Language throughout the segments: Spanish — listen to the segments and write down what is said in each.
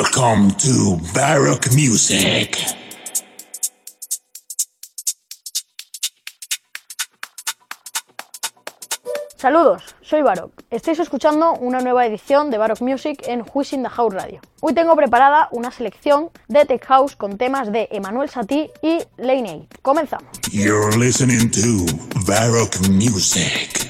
Welcome to Baroque Music. Saludos, soy Barok. Estáis escuchando una nueva edición de Baroque Music en Wishing the House Radio. Hoy tengo preparada una selección de Tech House con temas de Emmanuel Satie y Lane 8. Comenzamos. You're listening to Baroque Music.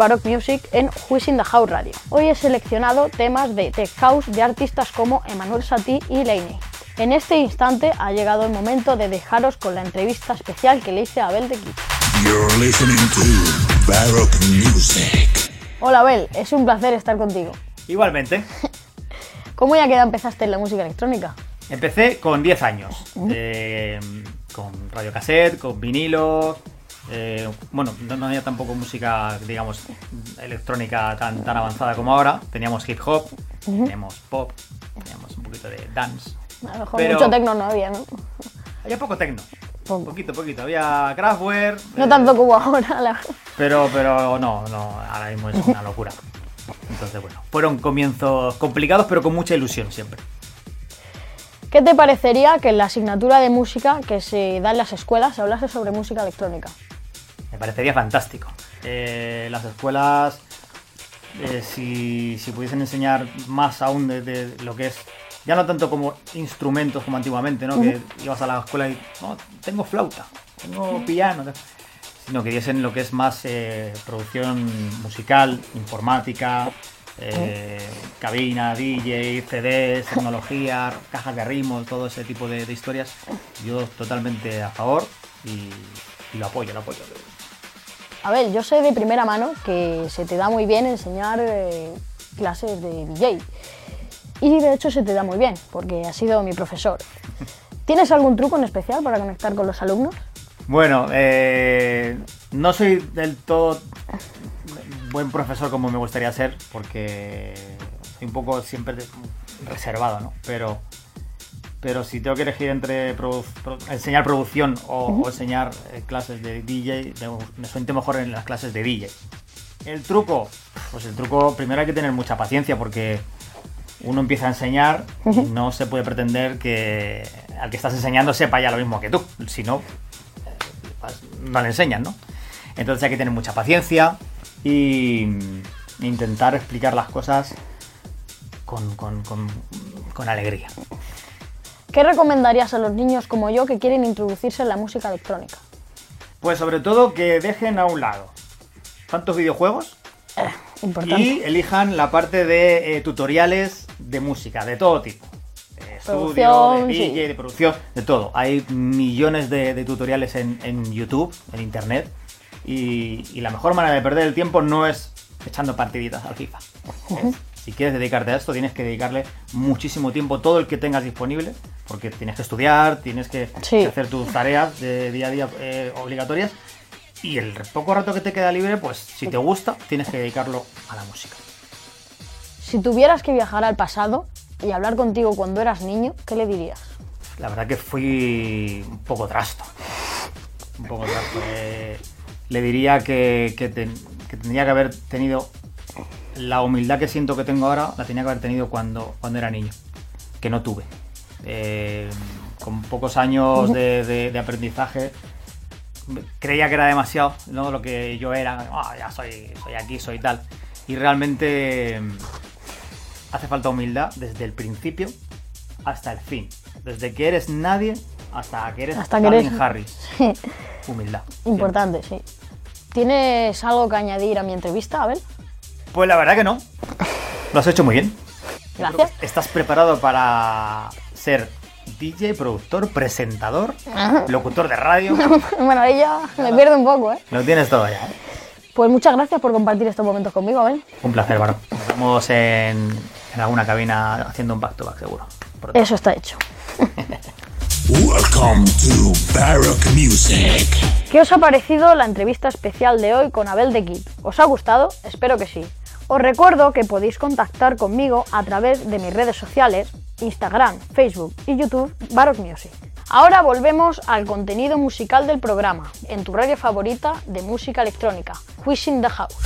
Baroque Music en Wishing the House Radio. Hoy he seleccionado temas de Tech House de artistas como Emmanuel Satie y Laney. En este instante ha llegado el momento de dejaros con la entrevista especial que le hice a Abel de Kid. You're listening to Baroque Music. Hola Abel, es un placer estar contigo. Igualmente, ¿Cómo ya que empezaste en la música electrónica? empecé con 10 años, eh, con radiocassette, con vinilo, eh, bueno, no, había tampoco música, digamos, electrónica tan, tan avanzada como ahora, teníamos hip hop, teníamos pop, teníamos un poquito de dance, A lo mejor Pero- mucho tecno no había, ¿no? había poco tecno, Poco. poquito, poquito, había Kraftwerk, No eh, tanto como ahora, la pero, pero no, no, ahora mismo es una locura. Entonces, bueno, fueron comienzos complicados, pero con mucha ilusión siempre. ¿Qué te parecería que en la asignatura de música que se da en las escuelas se hablase sobre música electrónica? Parecería fantástico. Eh, las escuelas, eh, si, si pudiesen enseñar más aún de, de lo que es, ya no tanto como instrumentos como antiguamente, ¿no? Que ibas a la escuela y, no, tengo flauta, tengo piano, sino que diesen lo que es más eh, producción musical, informática, eh, cabina, DJ, CDs, tecnología, cajas de ritmos, todo ese tipo de, de historias. Yo totalmente a favor y, y lo apoyo, lo apoyo. A ver, yo sé de primera mano que se te da muy bien enseñar eh, clases de DJ. Y de hecho se te da muy bien, porque has sido mi profesor. ¿Tienes algún truco en especial para conectar con los alumnos? Bueno, eh, no soy del todo buen profesor como me gustaría ser, porque soy un poco siempre reservado, ¿no? Pero, pero si tengo que elegir entre produ- pro- enseñar producción o, o enseñar eh, clases de DJ, me, siento mejor en las clases de DJ. El truco, pues el truco primero hay que tener mucha paciencia porque uno empieza a enseñar y no se puede pretender que al que estás enseñando sepa ya lo mismo que tú, si no, pues, no le enseñan, ¿no? Entonces hay que tener mucha paciencia y intentar explicar las cosas con, con- con- con alegría. ¿Qué recomendarías a los niños como yo que quieren introducirse en la música electrónica? Pues sobre todo que dejen a un lado tantos videojuegos Importante. y elijan la parte de eh, tutoriales de música, de todo tipo. De estudio, de DJ, sí. de producción, de todo. Hay millones de, de tutoriales en, en YouTube, en Internet. Y, y la mejor manera de perder el tiempo no es echando partiditas al FIFA. Es, si quieres dedicarte a esto, tienes que dedicarle muchísimo tiempo, todo el que tengas disponible, porque tienes que estudiar, tienes que, Sí. hacer tus tareas de día a día eh, obligatorias. Y el poco rato que te queda libre, pues si te gusta, tienes que dedicarlo a la música. Si tuvieras que viajar al pasado y hablar contigo cuando eras niño, ¿qué le dirías? La verdad que fui un poco trasto. Un poco trasto. Eh, le diría que, que ten- que tendría que haber tenido la humildad que siento que tengo ahora, la tenía que haber tenido cuando, cuando era niño, que no tuve. Eh, con pocos años de, de- de aprendizaje, creía que era demasiado, ¿no? Lo que yo era, "Ah, ya soy, soy aquí, soy tal. Y realmente mm, hace falta humildad desde el principio hasta el fin. Desde que eres nadie hasta que eres Hasta que eres- Harris. Humildad. Importante, sí. ¿Tienes algo que añadir a mi entrevista, Abel? Pues la verdad que no. Lo has hecho muy bien. Gracias. ¿Estás preparado para ser DJ, productor, presentador, locutor de radio? bueno, ahí ya me pierdo un poco, ¿eh? Lo tienes todo ya. ¿eh? Pues muchas gracias por compartir estos momentos conmigo, Abel. Un placer, Baro. Nos vemos en, en alguna cabina haciendo un back to back, seguro. Eso está hecho. Welcome to Baroque Music. ¿Qué os ha parecido la entrevista especial de hoy con Abel de Kid? ¿Os ha gustado? Espero que sí. Os recuerdo que podéis contactar conmigo a través de mis redes sociales, Instagram, Facebook y YouTube, Baroque Music. Ahora volvemos al contenido musical del programa, en tu radio favorita de música electrónica, Wishing the House.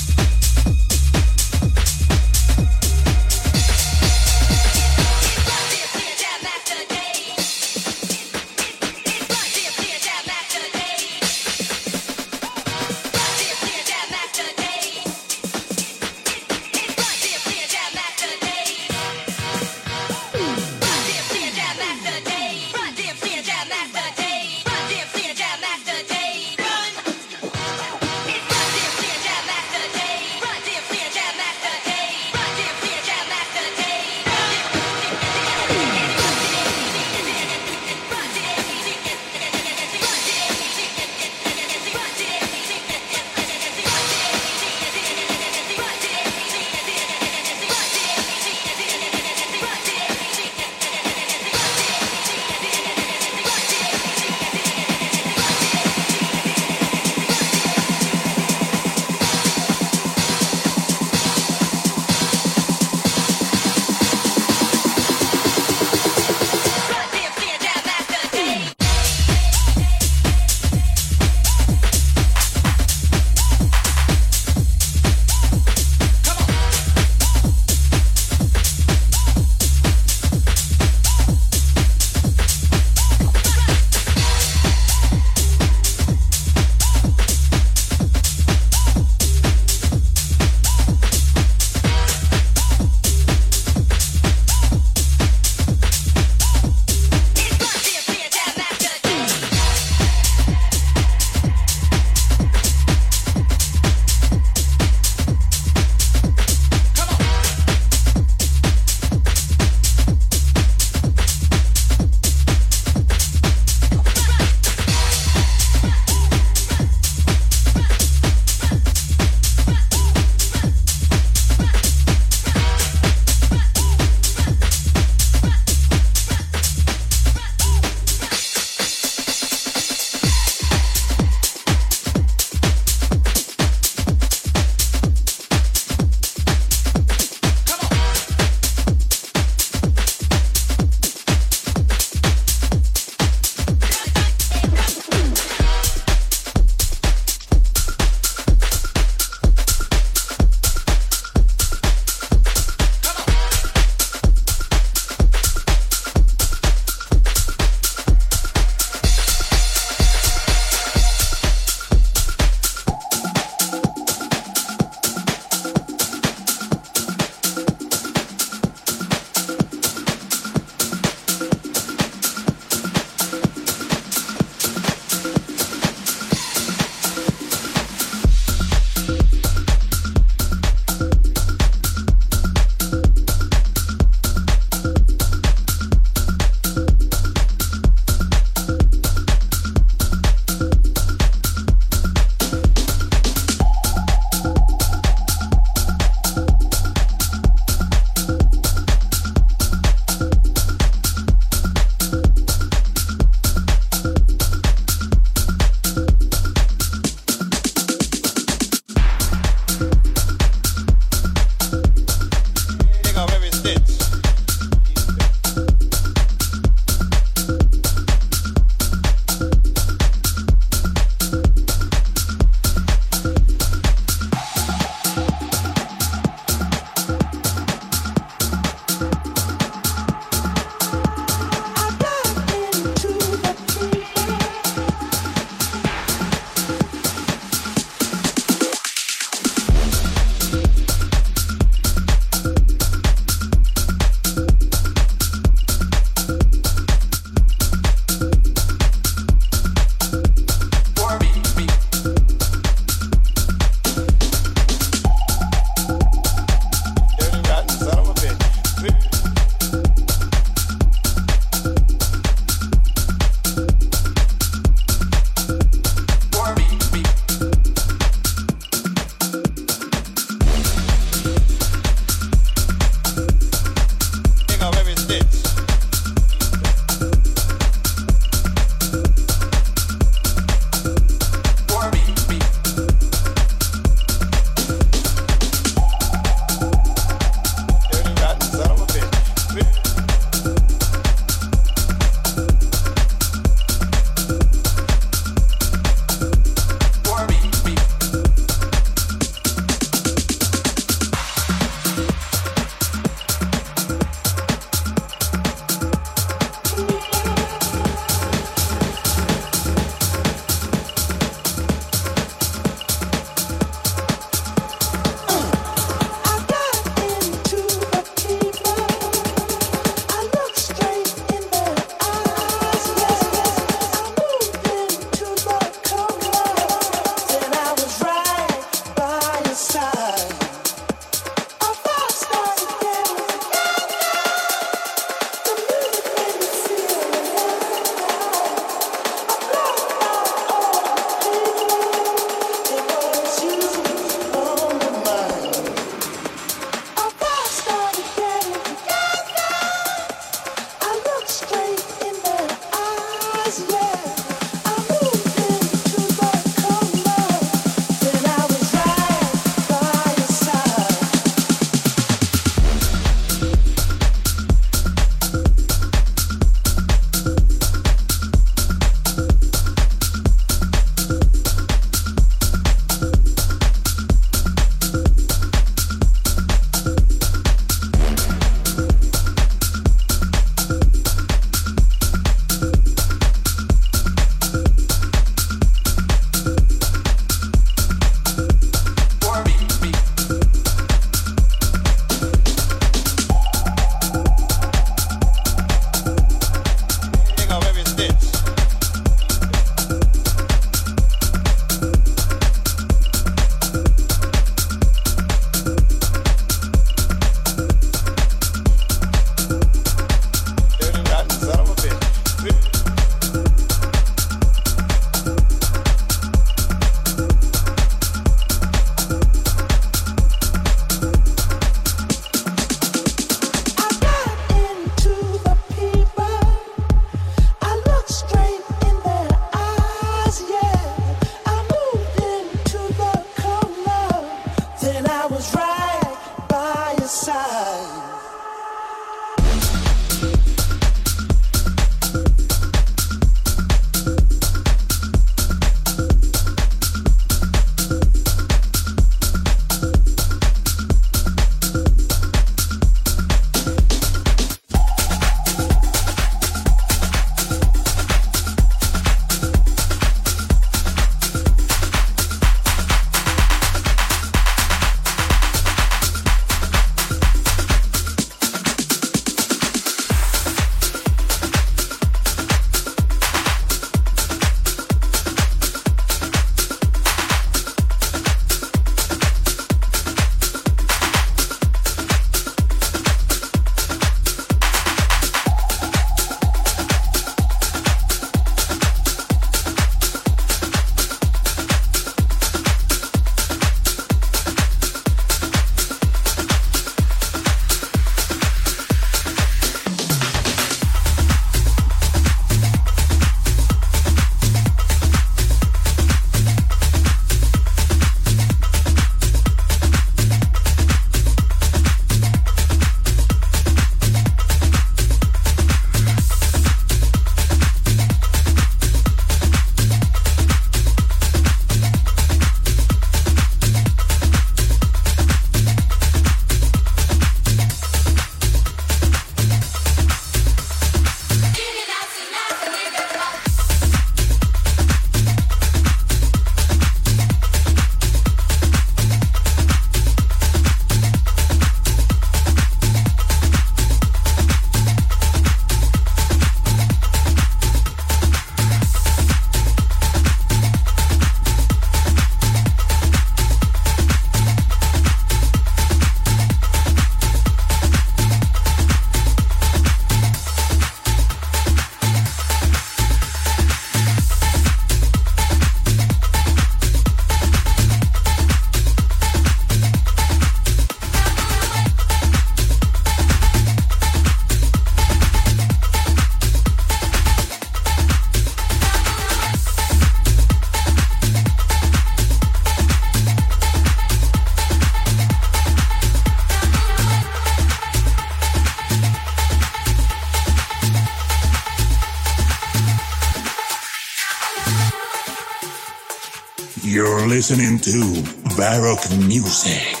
Listening to Baroque Music.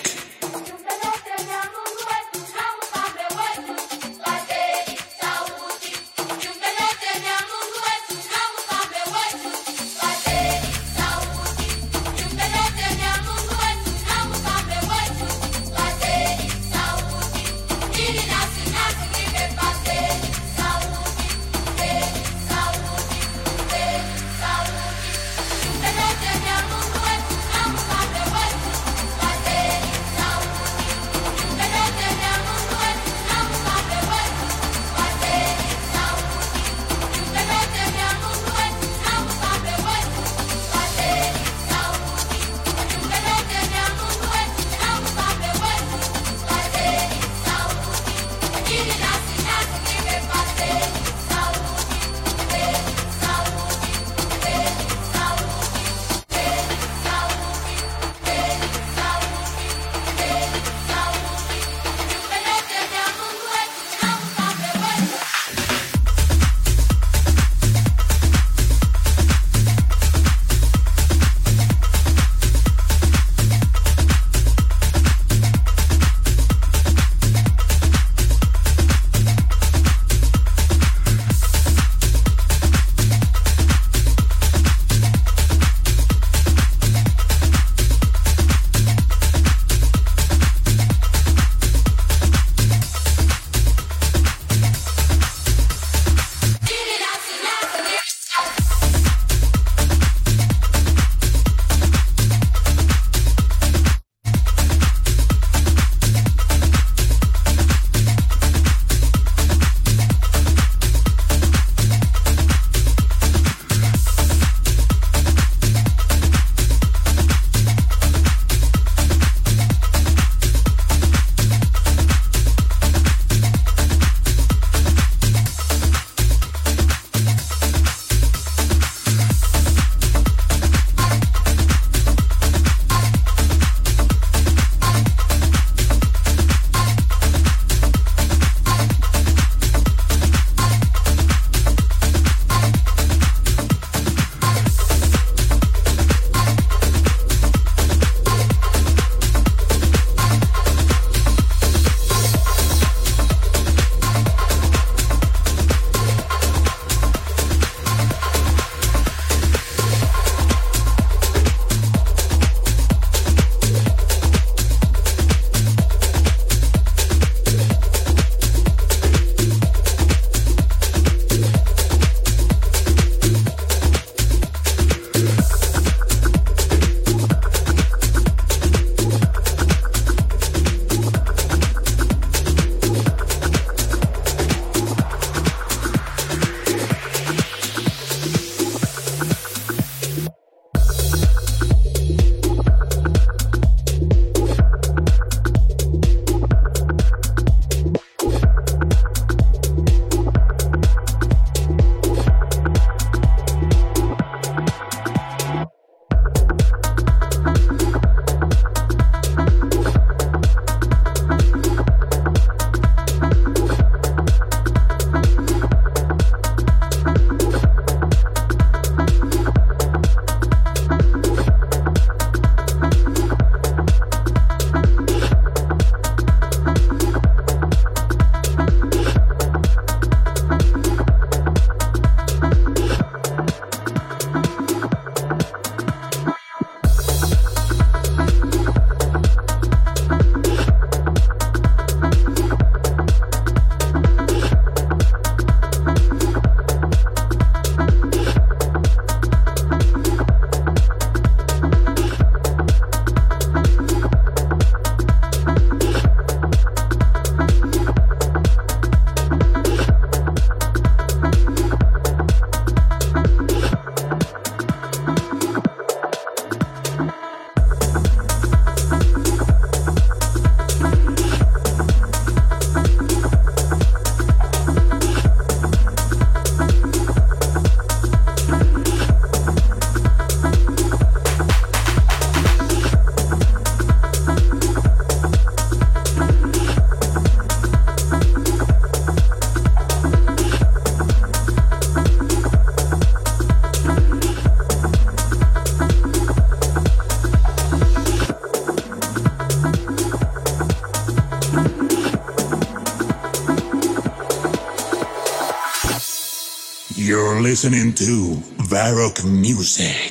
Listening to Varrock Music.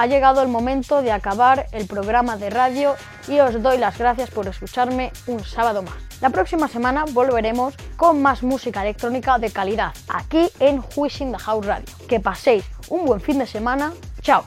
ha llegado el momento de acabar el programa de radio y os doy las gracias por escucharme un sábado más. La próxima semana volveremos con más música electrónica de calidad aquí en Wishing the House Radio. Que paséis un buen fin de semana. Chao.